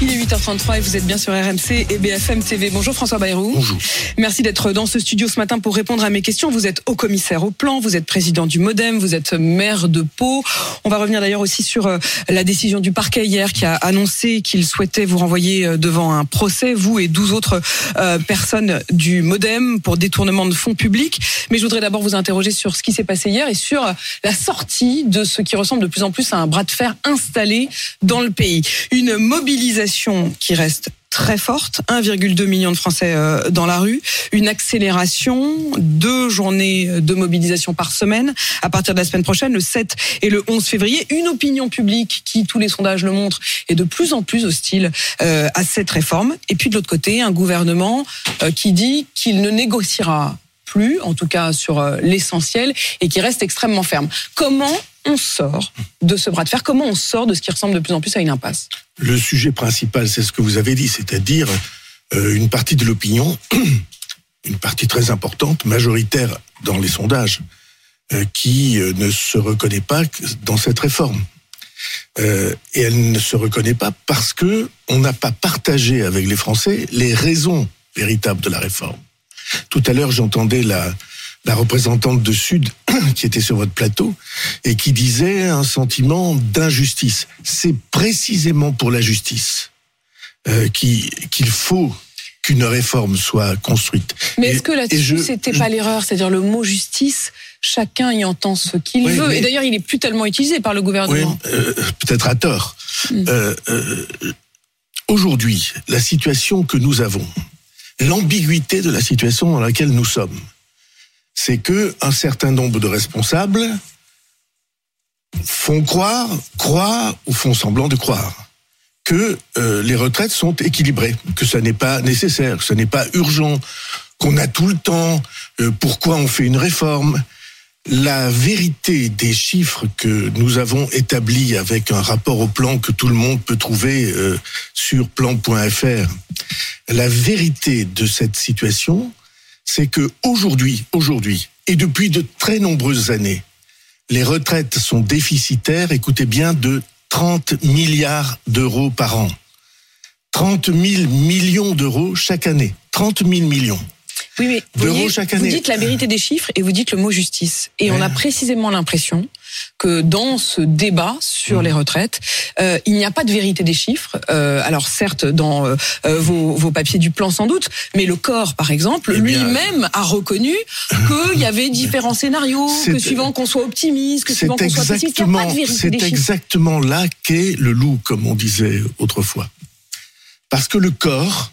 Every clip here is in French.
Il est 8h33 et vous êtes bien sur RMC et BFM TV. Bonjour François Bayrou. Bonjour. Merci d'être dans ce studio ce matin pour répondre à mes questions. Vous êtes haut commissaire au plan, vous êtes président du Modem, vous êtes maire de Pau. On va revenir d'ailleurs aussi sur euh, la décision du parquet hier qui a annoncé qu'il souhaitait vous renvoyer euh, devant un procès, vous et 12 autres euh, personnes du Modem pour détournement de fonds publics. Mais je voudrais d'abord vous interroger sur ce qui s'est passé hier et sur la sortie de ce qui ressemble de plus en plus à un bras de fer installé dans le pays. Une mobilisation qui reste très forte, 1,2 million de Français euh, dans la rue, une accélération, deux journées de mobilisation par semaine. À partir de la semaine prochaine, le 7 et le 11 février, une opinion publique qui, tous les sondages le montrent, est de plus en plus hostile euh, à cette réforme, et puis de l'autre côté, un gouvernement euh, qui dit qu'il ne négociera en tout cas sur l'essentiel, et qui reste extrêmement ferme. Comment on sort de ce bras de fer? Comment on sort de ce qui ressemble de plus en plus à une impasse? Le sujet principal, c'est ce que vous avez dit, c'est-à-dire euh, une partie de l'opinion, une partie très importante, majoritaire dans les sondages, euh, qui euh, ne se reconnaît pas dans cette réforme. Euh, et elle ne se reconnaît pas parce que on n'a pas partagé avec les Français les raisons véritables de la réforme. Tout à l'heure, j'entendais la, la représentante de Sud qui était sur votre plateau et qui disait un sentiment d'injustice. C'est précisément pour la justice euh, qu'il faut qu'une réforme soit construite. Mais est-ce que là-dessus, c'était pas l'erreur C'est-à-dire le mot justice, chacun y entend ce qu'il Oui, veut. mais- Et d'ailleurs, il est plus tellement utilisé par le Oui, gouvernement. euh, peut-être à tort. Mm. Euh, euh, Aujourd'hui, la situation que nous avons, l'ambiguïté de la situation dans laquelle nous sommes, c'est que un certain nombre de responsables font croire, croient ou font semblant de croire que euh, les retraites sont équilibrées, que ce n'est pas nécessaire, que ce n'est pas urgent, qu'on a tout le temps, euh, pourquoi on fait une réforme. La vérité des chiffres que nous avons établis avec un rapport au plan que tout le monde peut trouver euh, sur plan.fr, la vérité de cette situation, c'est que aujourd'hui, aujourd'hui, et depuis de très nombreuses années, les retraites sont déficitaires, écoutez bien, de 30 milliards d'euros par an. 30 000 millions d'euros chaque année. 30 000 millions. Oui, mais vous, D'euros voyez, chaque vous année. dites la vérité des chiffres et vous dites le mot justice. Et on a précisément l'impression que dans ce débat Mmh. sur les retraites, euh, il n'y a pas de vérité des chiffres. Euh, alors certes, dans euh, vos, vos papiers du plan sans doute, mais le corps, par exemple, Eh lui-même a reconnu qu'il y avait différents scénarios, que suivant qu'on soit optimiste, que suivant qu'on soit pessimiste, il n'y a pas de vérité c'est des chiffres. exactement là qu'est le loup, comme on disait autrefois. Parce que le corps,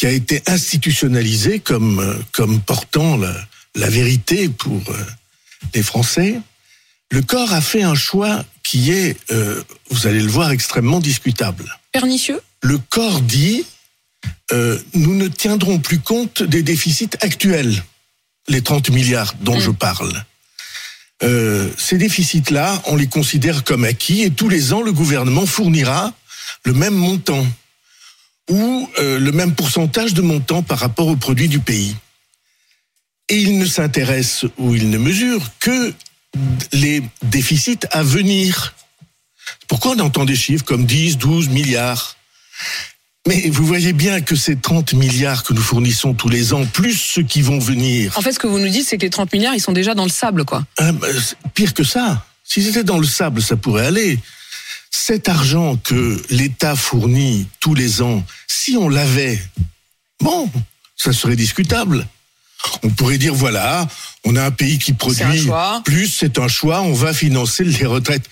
qui a été institutionnalisé comme, comme portant la, la vérité pour euh, les Français, le corps a fait un choix qui est, euh, vous allez le voir, extrêmement discutable. Pernicieux? Le corps dit, euh, nous ne tiendrons plus compte des déficits actuels, les 30 milliards dont Mm. je parle. Euh, ces déficits-là, on les considère comme acquis et tous les ans, le gouvernement fournira le même montant ou euh, le même pourcentage de montant par rapport au produit du pays. Et il ne s'intéresse ou il ne mesure que les déficits à venir. Pourquoi on entend des chiffres comme 10, 12 milliards? Mais vous voyez bien que ces 30 milliards que nous fournissons tous les ans, plus ceux qui vont venir, En fait, ce que vous nous dites, c'est que les 30 milliards, ils sont déjà dans le sable, quoi. bah, c'est pire que ça. Si c'était dans le sable, ça pourrait aller. Cet argent que l'État fournit tous les ans, si on l'avait, bon, ça serait discutable. On pourrait dire voilà, on a un pays qui produit plus, c'est un choix, on va financer les retraites.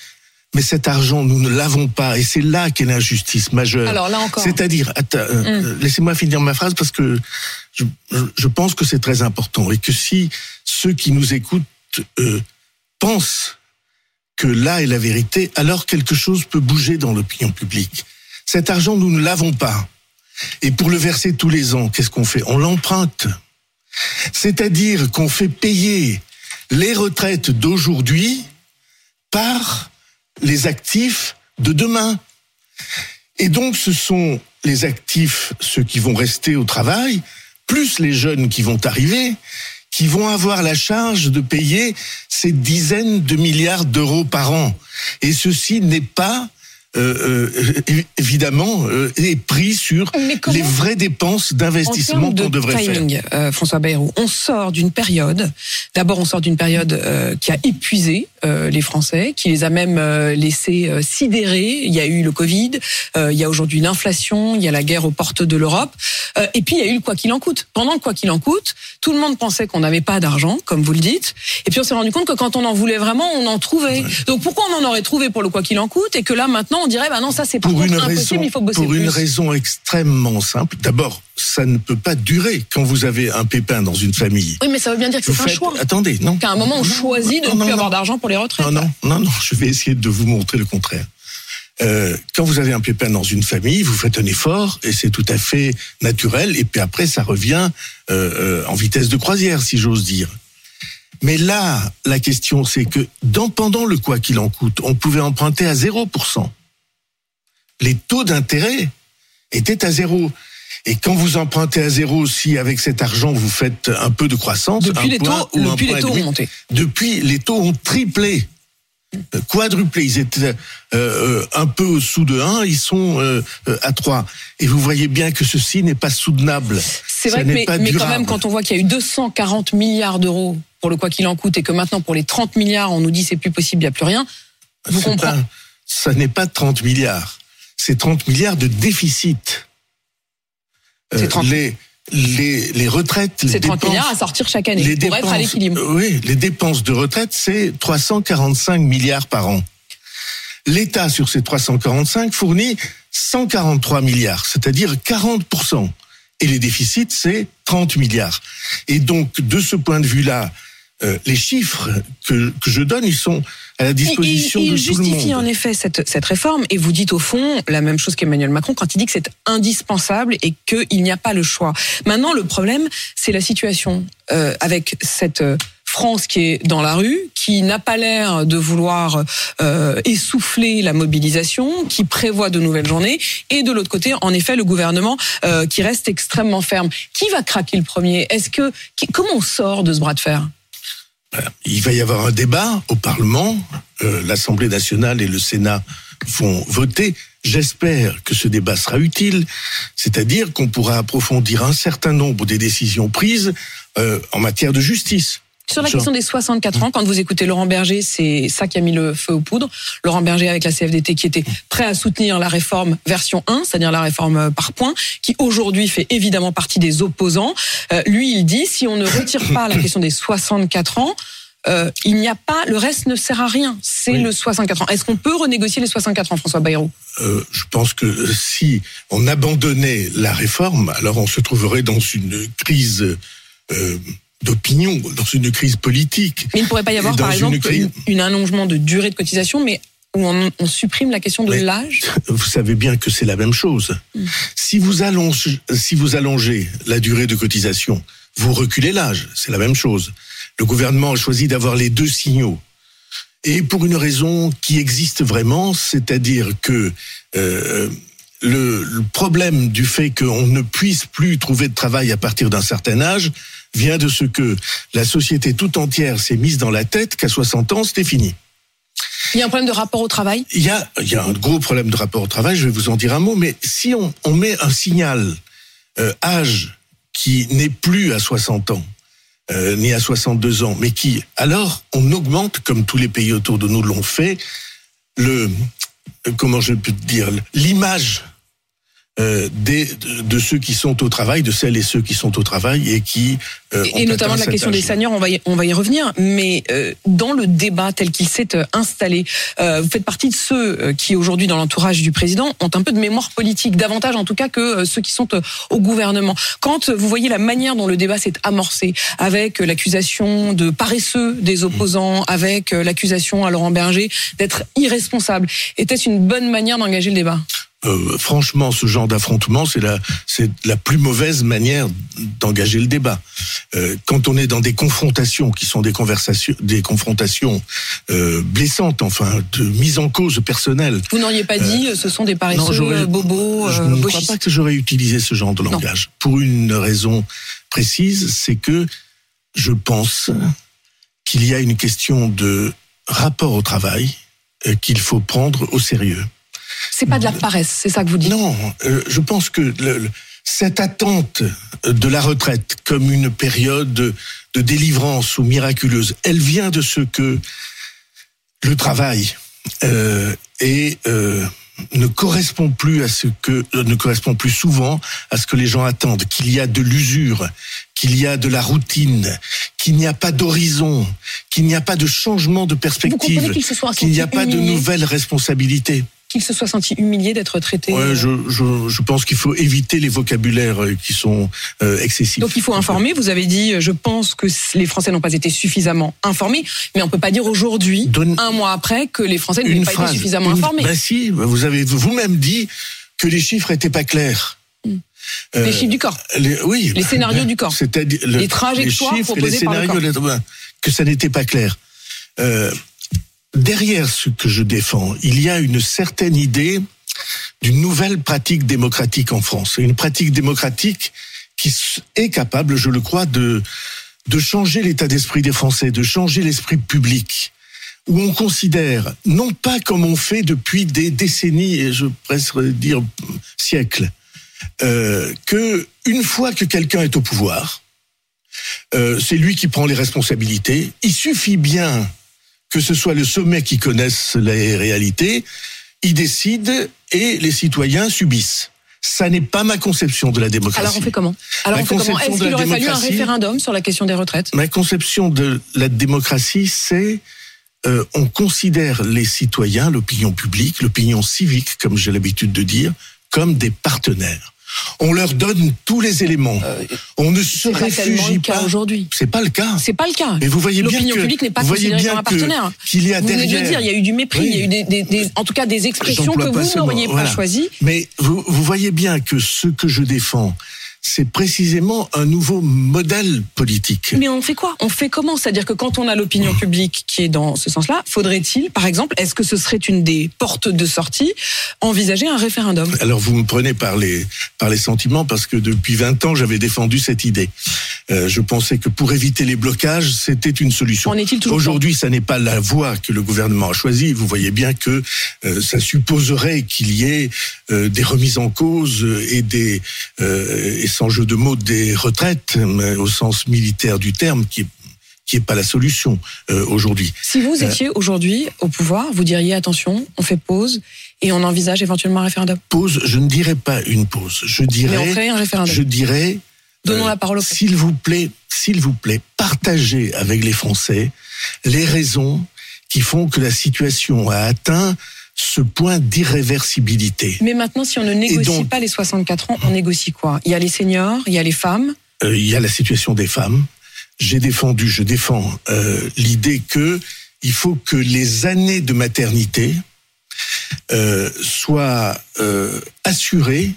Mais cet argent, nous ne l'avons pas, et c'est là qu'est l'injustice majeure. Alors là encore. C'est-à-dire, euh, euh, laissez-moi finir ma phrase parce que je pense que c'est très important et que si ceux qui nous écoutent euh, pensent que là est la vérité, alors quelque chose peut bouger dans l'opinion publique. Cet argent, nous ne l'avons pas. Et pour le verser tous les ans, qu'est-ce qu'on fait? On l'emprunte. C'est-à-dire qu'on fait payer les retraites d'aujourd'hui par les actifs de demain. Et donc, ce sont les actifs, ceux qui vont rester au travail, plus les jeunes qui vont arriver, qui vont avoir la charge de payer ces dizaines de milliards d'euros par an. Et ceci n'est pas euh, euh, évidemment euh, est pris sur les vraies dépenses d'investissement qu'on devrait timing, faire. Euh, François Bayrou, on sort d'une période. D'abord, on sort d'une période euh, qui a épuisé les Français, qui les a même laissés sidérer. Il y a eu le Covid, il y a aujourd'hui l'inflation, il y a la guerre aux portes de l'Europe, et puis il y a eu le quoi qu'il en coûte. Pendant le quoi qu'il en coûte, tout le monde pensait qu'on n'avait pas d'argent, comme vous le dites, et puis on s'est rendu compte que quand on en voulait vraiment, on en trouvait. Donc pourquoi on en aurait trouvé pour le quoi qu'il en coûte, et que là maintenant on dirait bah non ça c'est pour une impossible, raison, il faut bosser Pour plus. une raison extrêmement simple. D'abord, ça ne peut pas durer quand vous avez un pépin dans une famille. Oui, mais ça veut bien dire que c'est un faites- choix. Attendez, non. Qu'à un moment on choisit de non, ne non, plus non. avoir d'argent pour les retraites. Non, non, non, non, je vais essayer de vous montrer le contraire. Euh, quand vous avez un pépin dans une famille, vous faites un effort et c'est tout à fait naturel. Et puis après, ça revient euh, euh, en vitesse de croisière, si j'ose dire. Mais là, la question, c'est que dans, pendant le quoi qu'il en coûte, on pouvait emprunter à 0%. Les taux d'intérêt étaient à zéro. Et quand vous empruntez à zéro, si avec cet argent vous faites un peu de croissance, Depuis un les point taux, ou depuis les taux ont demi, monté. depuis, les taux ont triplé, euh, quadruplé. Ils étaient euh, euh, un peu au-dessous de 1, ils sont euh, à 3. Et vous voyez bien que ceci n'est pas soutenable. C'est vrai, que, mais, quand même, quand on voit qu'il y a eu 240 milliards d'euros pour le quoi qu'il en coûte et que maintenant pour les 30 milliards, on nous dit c'est plus possible, il n'y a plus rien. Vous comprenez pas- Ça n'est pas 30 milliards. C'est 30 milliards de déficit. Euh, C'est 30 les, les, les retraites, les C'est 30 dépenses, milliards à sortir chaque année les pour être à dépenses- l'équilibre. Oui, les dépenses de retraite, c'est 345 milliards par an. L'État, sur ces 345, fournit 143 milliards, c'est-à-dire 40%. Et les déficits, c'est 30 milliards. Et donc, de ce point de vue-là, euh, les chiffres que, que je donne, ils sont à la disposition il, il de tout le justifie monde. en effet cette, cette réforme et vous dites au fond la même chose qu'Emmanuel Macron quand il dit que c'est indispensable et qu'il n'y a pas le choix. Maintenant, le problème, c'est la situation euh, avec cette euh, France qui est dans la rue, qui n'a pas l'air de vouloir euh, essouffler la mobilisation, qui prévoit de nouvelles journées, et de l'autre côté, en effet, le gouvernement euh, qui reste extrêmement ferme. Qui va craquer le premier? Est-ce que qui- comment on sort de ce bras de fer? Il va y avoir un débat au Parlement. Euh, L'Assemblée nationale et le Sénat vont voter. J'espère que ce débat sera utile, c'est-à-dire qu'on pourra approfondir un certain nombre des décisions prises euh, en matière de justice. Sur la question des 64 ans, quand vous écoutez Laurent Berger, c'est ça qui a mis le feu aux poudres. Laurent Berger avec la CFDT qui était prêt à soutenir la réforme version 1, c'est-à-dire la réforme par points, qui aujourd'hui fait évidemment partie des opposants. Euh, lui, il dit si on ne retire pas la question des 64 ans, euh, il n'y a pas, le reste ne sert à rien. C'est Oui. le 64 ans. Est-ce qu'on peut renégocier les 64 ans, François Bayrou? Euh, je pense que si on abandonnait la réforme, alors on se trouverait dans une crise euh, d'opinion, dans une crise politique. Mais il ne pourrait pas y avoir, par une exemple, crise- une, allongement de durée de cotisation, mais où on, on supprime la question de l'âge. vous savez bien que c'est la même chose. Si vous allongez, si vous allongez la durée de cotisation, vous reculez l'âge. C'est la même chose. Le gouvernement a choisi d'avoir les deux signaux. Et pour une raison qui existe vraiment, c'est-à-dire que euh, le, le problème du fait qu'on ne puisse plus trouver de travail à partir d'un certain âge vient de ce que la société tout entière s'est mise dans la tête qu'à 60 ans, c'était fini. Il y a un problème de rapport au travail? Il y a, il y a un gros problème de rapport au travail, je vais vous en dire un mot, mais si on, on met un signal euh, âge qui n'est plus à 60 ans, euh, ni à 62 ans, mais qui, alors, on augmente, comme tous les pays autour de nous l'ont fait, le, comment je peux dire, l'image euh, des, de, ceux qui sont au travail, de celles et ceux qui sont au travail et qui euh, Et- notamment la question des seniors, on va y, on va y revenir. Mais euh, dans le débat tel qu'il s'est installé, vous faites partie de ceux qui aujourd'hui dans l'entourage du président ont un peu de mémoire politique, davantage en tout cas que ceux qui sont au gouvernement. Quand vous voyez la manière dont le débat s'est amorcé, avec l'accusation de paresseux des opposants, avec euh, l'accusation à Laurent Berger d'être irresponsable, était-ce une bonne manière d'engager le débat? Euh, franchement, ce genre d'affrontement, c'est la, c'est la plus mauvaise manière d'engager le débat. Euh, quand on est dans des confrontations qui sont des conversations, des confrontations euh, blessantes, enfin, de mise en cause personnelle. Vous n'auriez pas dit euh, ce sont des paresseux, j'aurais- euh, bobos, je euh, ne crois pas que j'aurais utilisé ce genre de Non. langage. Pour une raison précise, c'est que je pense qu'il y a une question de rapport au travail euh, qu'il faut prendre au sérieux. C'est pas de la paresse, c'est ça que vous dites Non, euh, je pense que le- le- cette attente de la retraite comme une période de, de délivrance ou miraculeuse, elle vient de ce que le travail euh, est, euh, ne correspond plus à ce que ne correspond plus souvent à ce que les gens attendent, qu'il y a de l'usure, qu'il y a de la routine, qu'il n'y a pas d'horizon, qu'il n'y a pas de changement de perspective, qu'il n'y a pas de nouvelles responsabilités. Qu'il se soit senti humilié d'être traité Ouais, je, je, je pense qu'il faut éviter les vocabulaires euh, qui sont euh, excessifs. Donc il faut informer. Vous avez dit, euh, je pense que les Français n'ont pas été suffisamment informés, mais on peut pas dire aujourd'hui, Donne- un mois après, que les Français n'ont pas phrase. été suffisamment une- informés. Ben si, vous avez vous-même dit que les chiffres étaient pas clairs. Hmm. Euh, les chiffres du corps. les, oui, Les scénarios du corps. C'est-à-dire le- Les trajectoires les chiffres et les proposées par le scénarios, ben, que ça n'était pas clair. Euh, derrière ce que je défends, il y a une certaine idée d'une nouvelle pratique démocratique en France. Une pratique démocratique qui est capable, je le crois, de, de changer l'état d'esprit des Français, de changer l'esprit public, où on considère, non pas comme on fait depuis des décennies, et je presque dire siècles, euh, que une fois que quelqu'un est au pouvoir, euh, c'est lui qui prend les responsabilités. Il suffit bien que ce soit le sommet qui connaisse les réalités, il décide et les citoyens subissent. Ça n'est pas ma conception de la démocratie. Alors on fait comment? Alors on fait comment? Est-ce qu'il aurait fallu un référendum sur la question des retraites? Ma conception de la démocratie, c'est euh, on considère les citoyens, l'opinion publique, l'opinion civique, comme j'ai l'habitude de dire, comme des partenaires. On leur donne tous les éléments. on ne se réfugie pas. aujourd'hui. C'est pas le cas. C'est pas le cas. Mais vous voyez bien L'opinion que publique n'est pas considérée comme un partenaire. qu'il y a vous venez de derrière. le dire, il y a eu du mépris, Oui. il y a eu des, des- des- en tout cas des expressions que vous n'auriez pas voilà. choisies. Mais vous, vous voyez bien que ce que je défends, c'est précisément un nouveau modèle politique. Mais on fait quoi? On fait comment? C'est-à-dire que quand on a l'opinion publique qui est dans ce sens-là, faudrait-il, par exemple, est-ce que ce serait une des portes de sortie, envisager un référendum? Alors vous me prenez par les par les sentiments parce que depuis 20 ans j'avais défendu cette idée. Euh, je pensais que pour éviter les blocages c'était une solution. En est-il toujours Aujourd'hui ça n'est pas la voie que le gouvernement a choisie. Vous voyez bien que euh, ça supposerait qu'il y ait euh, des remises en cause et des et sans jeu de mots des retraites au sens militaire du terme qui est qui est pas la solution euh, aujourd'hui. Si vous Euh. étiez aujourd'hui au pouvoir, vous diriez attention, on fait pause et on envisage éventuellement un référendum. Pause, je ne dirais pas une pause. Je Mais on dirais ferait un référendum. je dirais Donnons Euh, la parole au S'il vous plaît, s'il vous plaît, partagez avec les Français les raisons qui font que la situation a atteint ce point d'irréversibilité. Mais maintenant, si on ne négocie donc- pas les 64 ans, on négocie quoi? Il y a les seniors, il y a les femmes? Euh, il y a la situation des femmes. J'ai défendu, je défends euh, l'idée que il faut que les années de maternité euh, soient assurées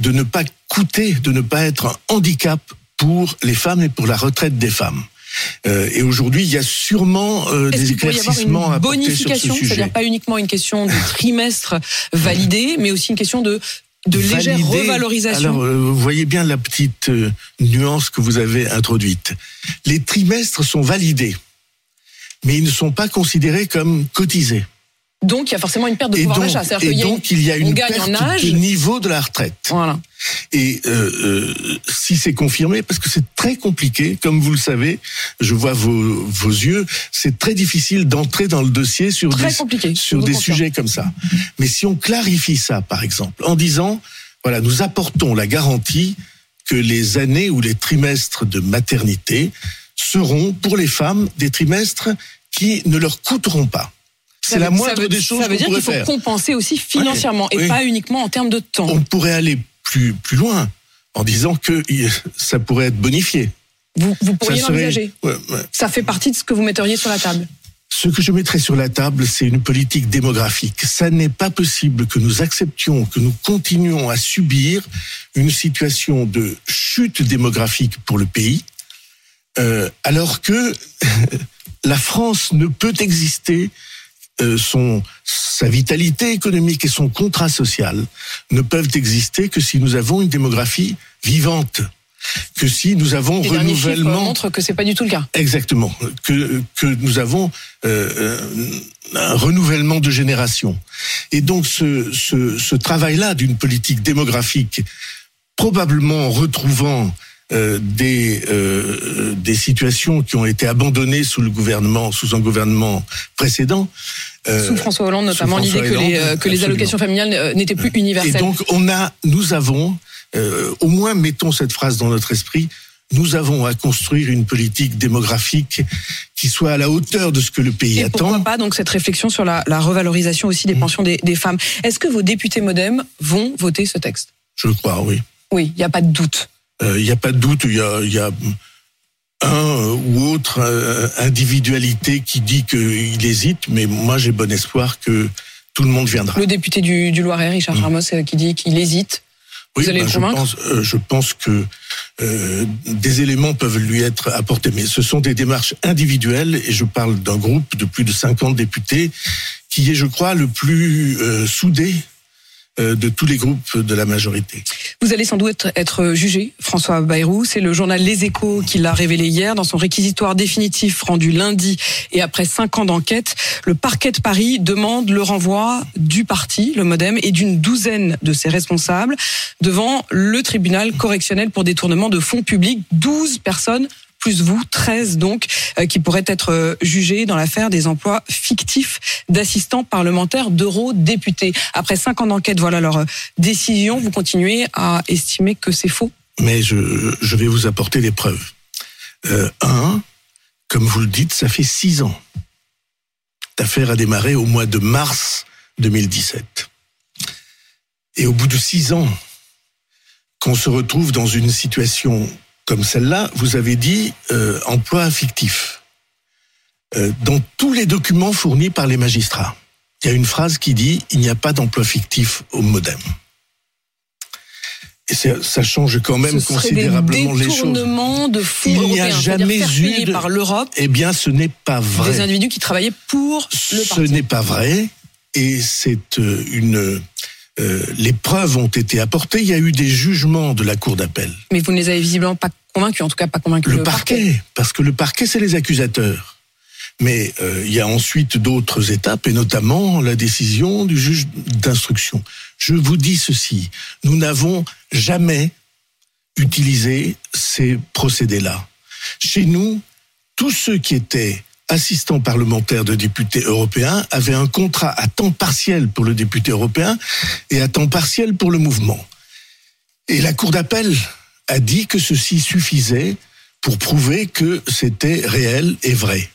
de ne pas coûter, de ne pas être un handicap pour les femmes et pour la retraite des femmes. Euh, et aujourd'hui, il y a sûrement euh, des éclaircissements à bonification. C'est-à-dire pas uniquement une question de trimestre validé, mais aussi une question de, de légère Valider. revalorisation. Alors, euh, vous voyez bien la petite nuance que vous avez introduite. Les trimestres sont validés, mais ils ne sont pas considérés comme cotisés. Donc il y a forcément une perte de Et pouvoir d'achat. C'est-à-dire et une- donc, il y a une perte âge. de niveau de la retraite. Voilà. Et euh, euh, si c'est confirmé, parce que c'est très compliqué, comme vous le savez, je vois vos, vos yeux, c'est très difficile d'entrer dans le dossier sur Très des, compliqué. sur des confirme. sujets comme ça. Mais si on clarifie ça, par exemple, en disant, voilà, nous apportons la garantie que les années ou les trimestres de maternité seront pour les femmes des trimestres qui ne leur coûteront pas. C'est la moindre veut- des choses Ça veut dire qu'il faut compenser aussi financièrement et oui. pas uniquement en termes de temps. On pourrait aller plus, plus loin en disant que ça pourrait être bonifié. Vous, vous pourriez serait- l'envisager. Ouais, ouais. Ça fait partie de ce que vous metteriez sur la table. Ce que je mettrais sur la table, c'est une politique démographique. Ça n'est pas possible que nous acceptions, que nous continuions à subir une situation de chute démographique pour le pays, euh, alors que la France ne peut exister, son, sa vitalité économique et son contrat social ne peuvent exister que si nous avons une démographie vivante. que si nous avons Les renouvellement montrent que c'est pas du tout le cas. Exactement. Que, que nous avons euh, euh, un renouvellement de génération. Et donc ce, ce, ce travail-là d'une politique démographique, probablement en retrouvant euh, des, euh, des situations qui ont été abandonnées sous le gouvernement, sous un gouvernement précédent. euh, Sous François Hollande, notamment l'idée que les, que les allocations familiales n'étaient plus Et universelles. donc on a, nous avons, au moins mettons cette phrase dans notre esprit, nous avons à construire une politique démographique qui soit à la hauteur de ce que le pays Et pourquoi attend. pas donc cette réflexion sur la, la revalorisation aussi des Mmh. pensions des, des femmes. Est-ce que vos députés MoDem vont voter ce texte? Je crois, oui. Oui, il n'y a pas de doute. Il n'y a pas de doute, il y a, y a un ou autre euh, individualité qui dit qu'il hésite, mais moi j'ai bon espoir que tout le monde viendra. Le député du, du Loiret, Richard Mmh. Ramos, euh, qui dit qu'il hésite. Vous allez le je convaincre pense, euh, je pense que euh, des éléments peuvent lui être apportés, mais ce sont des démarches individuelles et je parle d'un groupe de plus de 50 députés qui est, je crois, le plus euh, soudé euh, de tous les groupes de la majorité. Vous allez sans doute être jugé, François Bayrou. C'est le journal Les Échos qui l'a révélé hier dans son réquisitoire définitif rendu lundi et après cinq ans d'enquête. Le parquet de Paris demande le renvoi du parti, le MoDem, et d'une douzaine de ses responsables devant le tribunal correctionnel pour détournement de fonds publics. 12 personnes vous, 13 donc, euh, qui pourraient être euh, jugés dans l'affaire des emplois fictifs d'assistants parlementaires d'eurodéputés. Après cinq ans d'enquête, voilà leur euh, décision. Vous continuez à estimer que c'est faux? Mais je, je vais vous apporter des preuves. Un, comme vous le dites, ça fait six ans. L'affaire a démarré au mois de mars 2017. Et au bout de six ans, qu'on se retrouve dans une situation comme celle-là, vous avez dit euh, emploi fictif. Euh, dans tous les documents fournis par les magistrats, il y a une phrase qui dit il n'y a pas d'emploi fictif au MoDem. Et ça, change quand même Ce des considérablement les choses. de fonds Il n'y a jamais eu de- par l'Europe Eh bien, ce n'est pas des vrai. individus qui travaillaient pour le Ce n'est pas vrai. Et c'est euh, une. euh, les preuves ont été apportées. Il y a eu des jugements de la Cour d'appel. Mais vous ne les avez visiblement pas convaincus, en tout cas pas convaincus. Le parquet, parce que le parquet, c'est les accusateurs. Mais euh, il y a ensuite d'autres étapes, et notamment la décision du juge d'instruction. Je vous dis ceci, nous n'avons jamais utilisé ces procédés-là. Chez nous, tous ceux qui étaient assistants parlementaires de députés européens avaient un contrat à temps partiel pour le député européen et à temps partiel pour le mouvement. Et la Cour d'appel a dit que ceci suffisait pour prouver que c'était réel et vrai.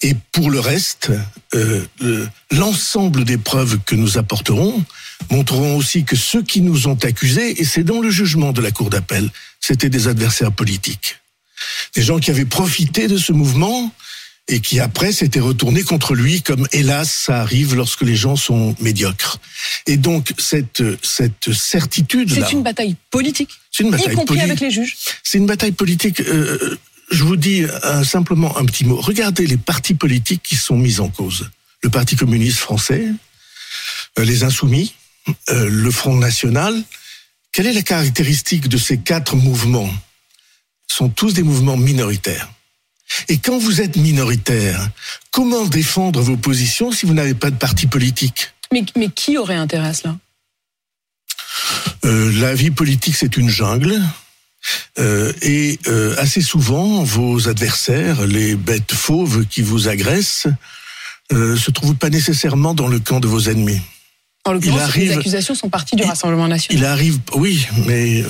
Et pour le reste, euh, le- l'ensemble des preuves que nous apporterons montreront aussi que ceux qui nous ont accusés, et c'est dans le jugement de la Cour d'appel, c'était des adversaires politiques. Des gens qui avaient profité de ce mouvement et qui après s'étaient retournés contre lui, comme hélas ça arrive lorsque les gens sont médiocres. Et donc cette, cette certitude-là, C'est une bataille politique, c'est une y bataille compris politique. avec les juges. C'est une bataille politique. euh, je vous dis euh, simplement un petit mot. Regardez les partis politiques qui sont mis en cause. Le Parti communiste français, euh, les Insoumis, euh, le Front National. Quelle est la caractéristique de ces quatre mouvements? Ce sont tous des mouvements minoritaires. Et quand vous êtes minoritaire, comment défendre vos positions si vous n'avez pas de parti politique? Mais, mais qui aurait intérêt à cela? Euh, la vie politique, c'est une jungle. Euh, et euh, assez souvent, vos adversaires, les bêtes fauves qui vous agressent, se trouvent pas nécessairement dans le camp de vos ennemis. En l'occurrence, arrive- les accusations sont parties du il- Rassemblement national. Il arrive, oui, mais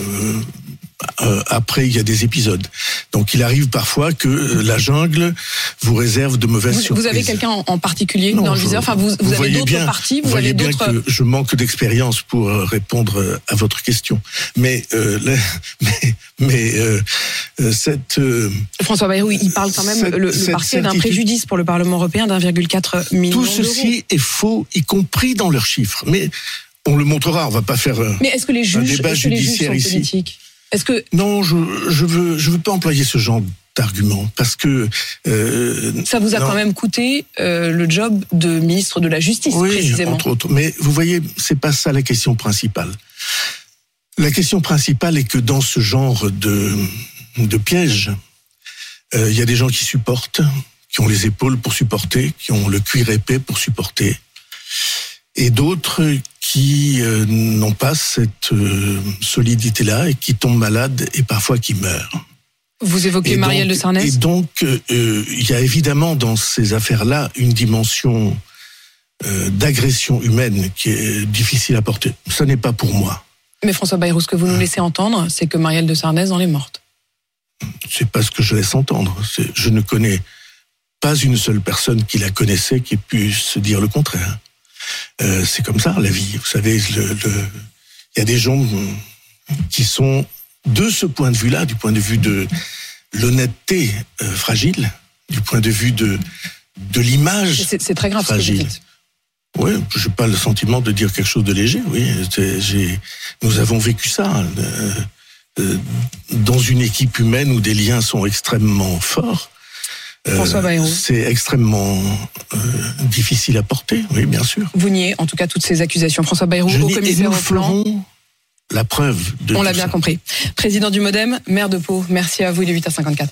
après, il y a des épisodes. Donc, il arrive parfois que euh, la jungle vous réserve de mauvaises Vous, surprises. vous avez quelqu'un en, particulier Non, dans le viseur Enfin, vous, vous, avez d'autres partis, vous, voyez bien que je manque d'expérience pour euh, répondre euh, à votre question. Mais, euh, la- mais, mais euh, euh, cette euh, François Bayrou, il parle quand même Cette- le, le parquet d'un préjudice pour le Parlement européen d'1,4 million tout ceci est faux, y compris dans leurs chiffres. Mais on le montrera. On va pas faire. euh, Mais est-ce que les juges, débat est-ce que les juges sont ici. politiques? Est-ce que Non, je je veux je veux pas employer ce genre d'argument parce que euh, ça vous a non. quand même coûté euh, le job de ministre de la Justice, oui, précisément entre autres. Mais vous voyez, c'est pas ça la question principale. La question principale est que dans ce genre de, de piège, euh, il y a des gens qui supportent, qui ont les épaules pour supporter, qui ont le cuir épais pour supporter, et d'autres qui euh, n'ont pas cette euh, solidité-là et qui tombent malades et parfois qui meurent. Vous évoquez Et Marielle donc- de Sarnez? Et donc, euh, il y a évidemment dans ces affaires-là une dimension d'agression humaine qui est difficile à porter. Ce n'est pas pour moi. Mais François Bayrou, ce que vous nous laissez entendre, c'est que Marielle de Sarnez en est morte. C'est pas ce que je laisse entendre. Je ne connais pas une seule personne qui la connaissait qui puisse dire le contraire. Euh, c'est comme ça la vie. Vous savez, il y a des gens qui sont de ce point de vue-là, du point de vue de l'honnêteté euh, fragile, du point de vue de de l'image C'est très grave ce que vous Fragile. dites. Oui, je n'ai pas le sentiment de dire quelque chose de léger. Oui, j'ai- nous avons vécu ça euh, dans une équipe humaine où des liens sont extrêmement forts. Euh, François Bayrou. C'est extrêmement euh, difficile à porter. Oui, bien sûr. Vous niez en tout cas toutes ces accusations. François Bayrou, Je au dis- commissaire au plan. la preuve de On l'a bien ça. compris. Président du Modem, maire de Pau, merci à vous, il est 8h54.